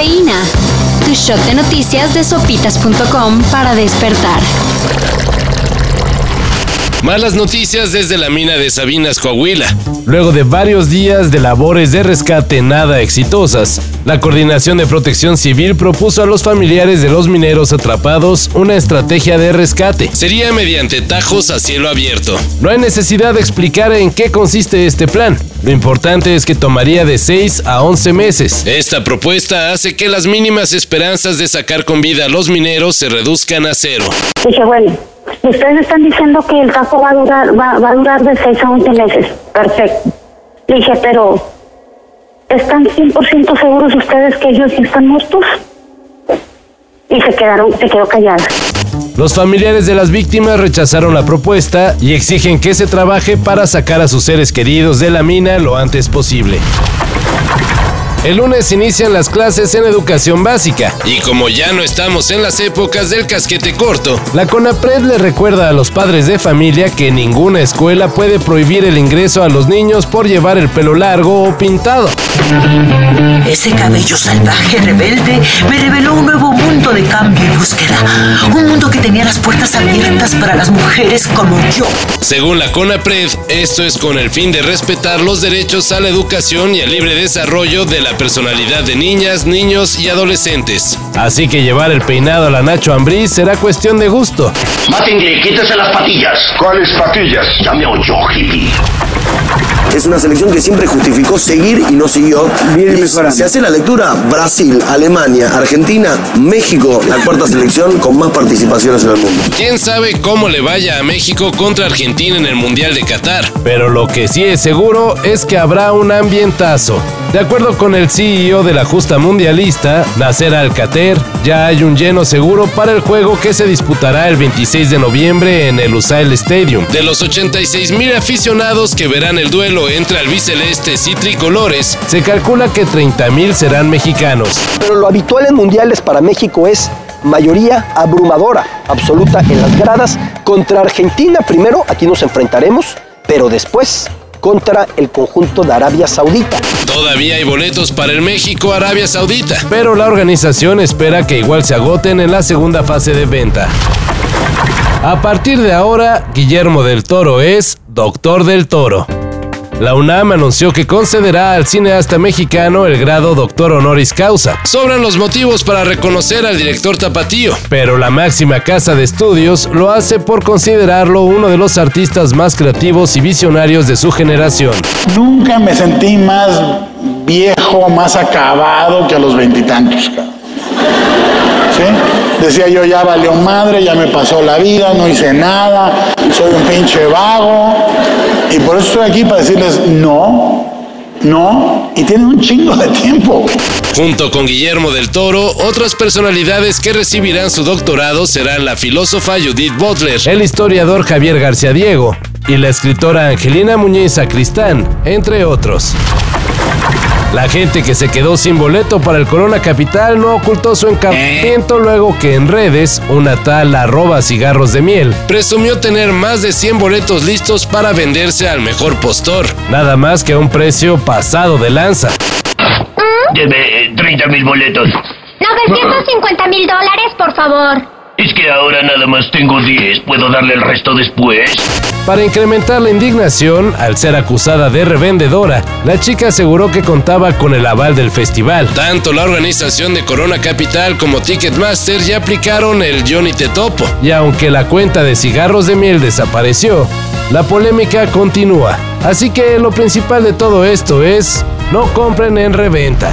Cafeína. Tu shot de noticias de sopitas.com para despertar. Malas noticias desde la mina de Sabinas, Coahuila. Luego de varios días de labores de rescate nada exitosas, la Coordinación de Protección Civil propuso a los familiares de los mineros atrapados una estrategia de rescate. Sería mediante tajos a cielo abierto. No hay necesidad de explicar en qué consiste este plan. Lo importante es que tomaría de 6 a 11 meses. Esta propuesta hace que las mínimas esperanzas de sacar con vida a los mineros se reduzcan a cero. Dije, ustedes están diciendo que el caso va a durar, va, va a durar de 6 a 11 meses. Perfecto. Dije, pero ¿están 100% seguros ustedes que ellos están muertos? Y se quedaron, se quedó callada. Los familiares de las víctimas rechazaron la propuesta y exigen que se trabaje para sacar a sus seres queridos de la mina lo antes posible. El lunes inician las clases en educación básica. Y como ya no estamos en las épocas del casquete corto, La CONAPRED le recuerda a los padres de familia que ninguna escuela puede prohibir el ingreso a los niños por llevar el pelo largo o pintado. Ese cabello salvaje, rebelde, me reveló un nuevo mundo de cambio y búsqueda. Un mundo que tenía las puertas abiertas para las mujeres como yo. según la CONAPRED, esto es con el fin de respetar los derechos a la educación y al libre desarrollo de la personalidad de niñas, niños y adolescentes. Así que llevar el peinado a la Nacho Ambriz será cuestión de gusto. Mátenle, quítese las patillas. ¿Cuáles patillas? Ya me oyó, hippie. Es una selección que siempre justificó seguir y no siguió. Y se hace la lectura, Brasil, Alemania, Argentina, México, la cuarta selección con más participaciones en el mundo. ¿Quién sabe cómo le vaya a México contra Argentina en el Mundial de Qatar? Pero lo que sí es seguro es que habrá un ambientazo. De acuerdo con el CEO de la justa mundialista, Nasser Alcater, ya hay un lleno seguro para el juego que se disputará el 26 de noviembre en el Lusail Stadium. De los 86 mil aficionados que verán el duelo entre albicelestes y tricolores, Se calcula que 30.000 serán mexicanos. Pero lo habitual en mundiales para México es mayoría abrumadora, absoluta en las gradas. Contra Argentina primero, aquí nos enfrentaremos, pero después contra el conjunto de Arabia Saudita. Todavía hay boletos para el México-Arabia Saudita. Pero la organización espera que igual se agoten en la segunda fase de venta. A partir de ahora, Guillermo del Toro es Doctor del Toro. La UNAM anunció que concederá al cineasta mexicano el grado Doctor Honoris Causa, Sobran los motivos para reconocer al director Tapatío. pero la máxima casa de estudios lo hace por considerarlo uno de los artistas más creativos y visionarios de su generación. Nunca me sentí más viejo, más acabado que a los veintitantos. Decía yo, ya valió madre, ya me pasó la vida, no hice nada, soy un pinche vago. Y por eso estoy aquí para decirles, no, no, y tienen un chingo de tiempo. Junto con Guillermo del Toro, otras personalidades que recibirán su doctorado serán la filósofa Judith Butler, El historiador Javier García Diego y la escritora Angelina Muñiz Sacristán, entre otros. La gente que se quedó sin boleto para el Corona Capital no ocultó su encantamiento luego que en redes una tal arroba cigarros de miel, presumió tener más de 100 boletos listos para venderse al mejor postor. nada más que a un precio pasado de lanza. Debe 30 mil boletos. 950 mil dólares, por favor. Es que ahora nada más tengo 10. ¿Puedo darle el resto después? Para incrementar la indignación, al ser acusada de revendedora, la chica aseguró que contaba con el aval del festival. Tanto la organización de Corona Capital como Ticketmaster ya aplicaron el Johnny Te Topo. Y aunque la cuenta de cigarros de miel desapareció, la polémica continúa. Así que lo principal de todo esto es, no compren en reventa.